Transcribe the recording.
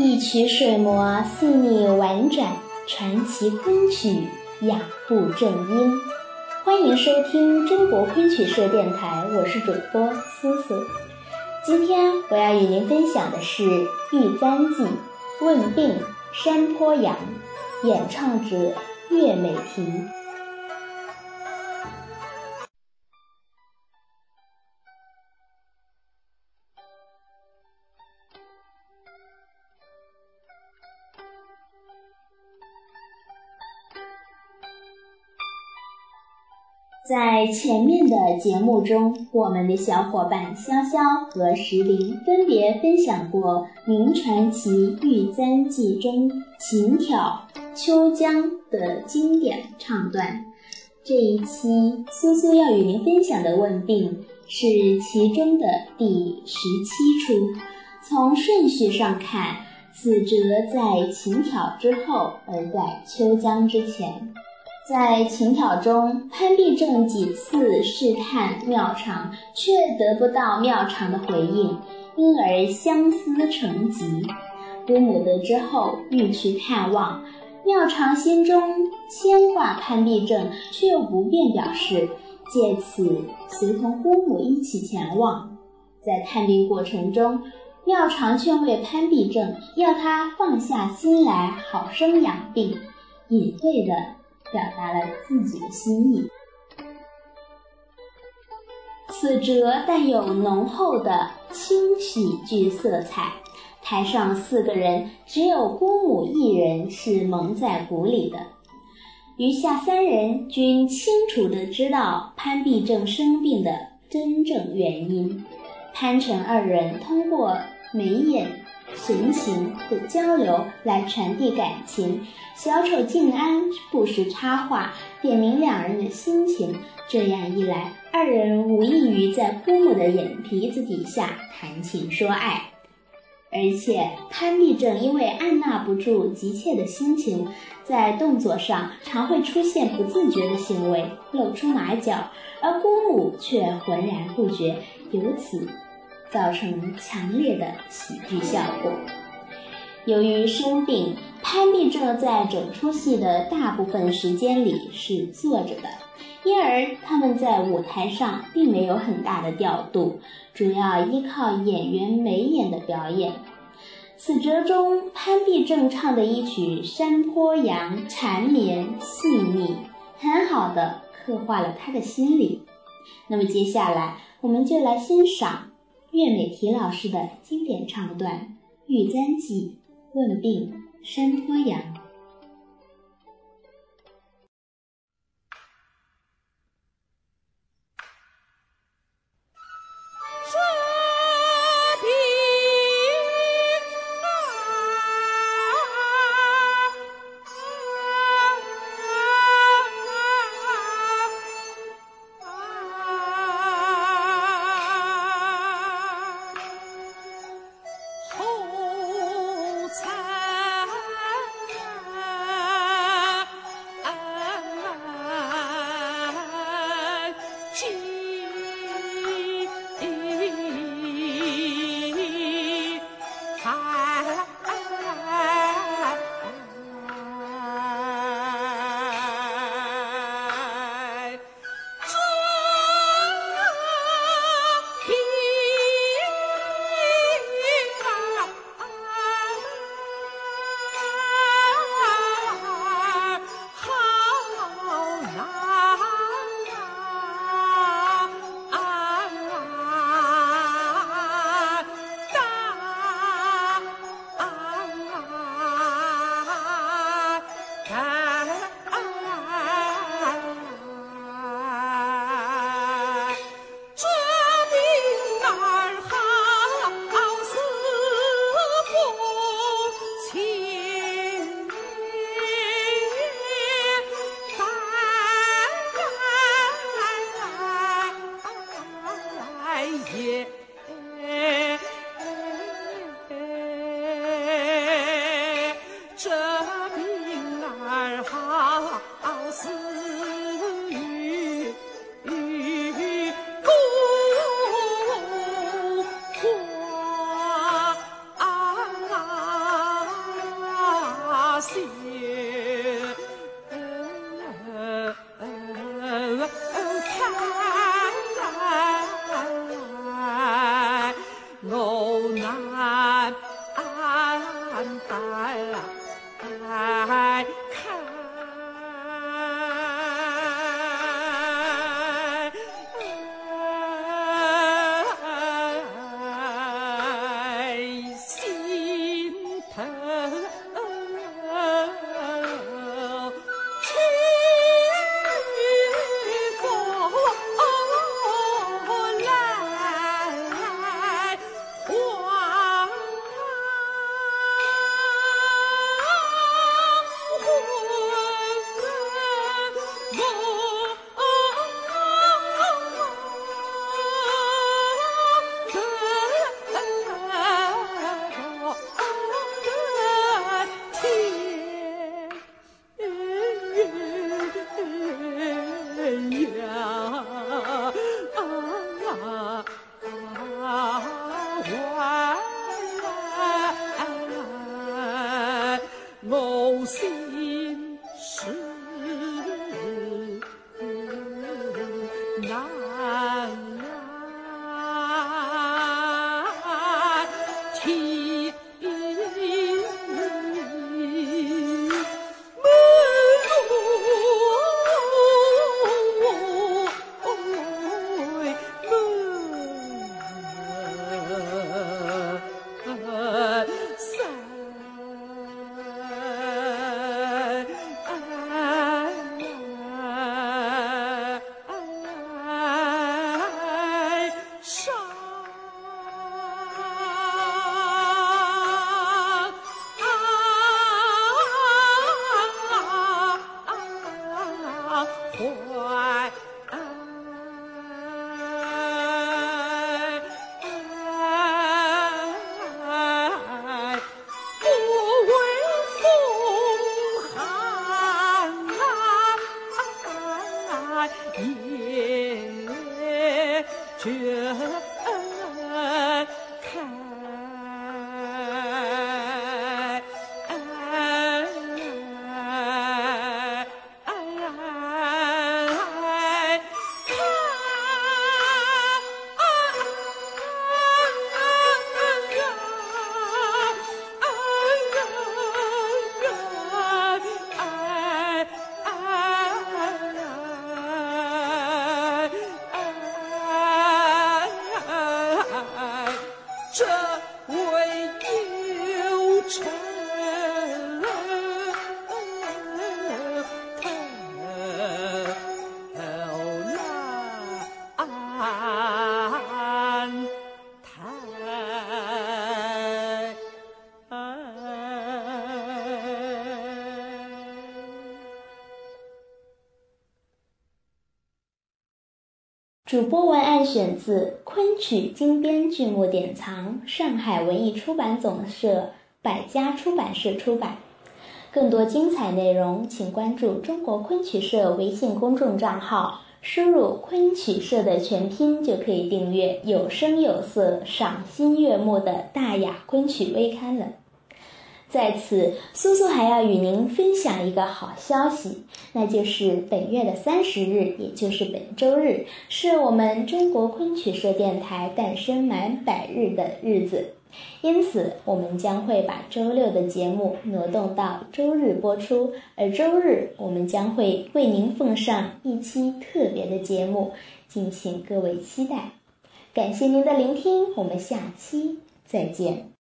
一曲水磨细腻婉转，传奇昆曲雅步正音。欢迎收听中国昆曲社电台，我是主播苏苏。今天我要与您分享的是《玉簪记·问病山坡羊》，演唱者岳美缇。在前面的节目中，我们的小伙伴潇潇和石林分别分享过明传奇《玉簪记》中琴挑秋江的经典唱段。这一期苏苏要与您分享的问病是其中的第十七出。从顺序上看，此折在琴挑之后，而在秋江之前。在琴挑中，潘必正几次试探妙长，却得不到妙长的回应，因而相思成疾。姑母得知后，欲去探望，妙长心中牵挂潘必正，却又不便表示，借此随同姑母一起前往。在探病过程中，妙长劝慰潘必正，要他放下心来，好生养病，隐晦的。表达了自己的心意。此折带有浓厚的轻喜剧色彩，台上四个人只有姑母一人是蒙在鼓里的，余下三人均清楚地知道潘必正生病的真正原因。潘陈二人通过眉眼。神情的交流来传递感情，小丑静安不时插话点明两人的心情。这样一来，二人无异于在姑母的眼皮子底下谈情说爱。而且潘必正因为按捺不住急切的心情，在动作上常会出现不自觉的行为，露出马脚，而姑母却浑然不觉，由此。造成强烈的喜剧效果。由于生病，潘必正在整出戏的大部分时间里是坐着的，因而他们在舞台上并没有很大的调度，主要依靠演员眉眼的表演。此折中，潘必正唱的一曲《山坡羊》，缠绵细腻，很好的刻画了他的心理。那么接下来，我们就来欣赏。岳美缇老师的经典唱段《玉簪记·问病山坡羊》。自与孤花休。心。主播文案选自《昆曲精编剧目典藏》，上海文艺出版总社、百家出版社出版。更多精彩内容，请关注中国昆曲社微信公众账号，输入“昆曲社”的全拼就可以订阅有声有色、赏心悦目的大雅昆曲微刊了。在此，苏苏还要与您分享一个好消息，那就是本月的三十日，也就是本周日，是我们中国昆曲社电台诞生满百日的日子。因此，我们将会把周六的节目挪动到周日播出，而周日我们将会为您奉上一期特别的节目，敬请各位期待。感谢您的聆听，我们下期再见。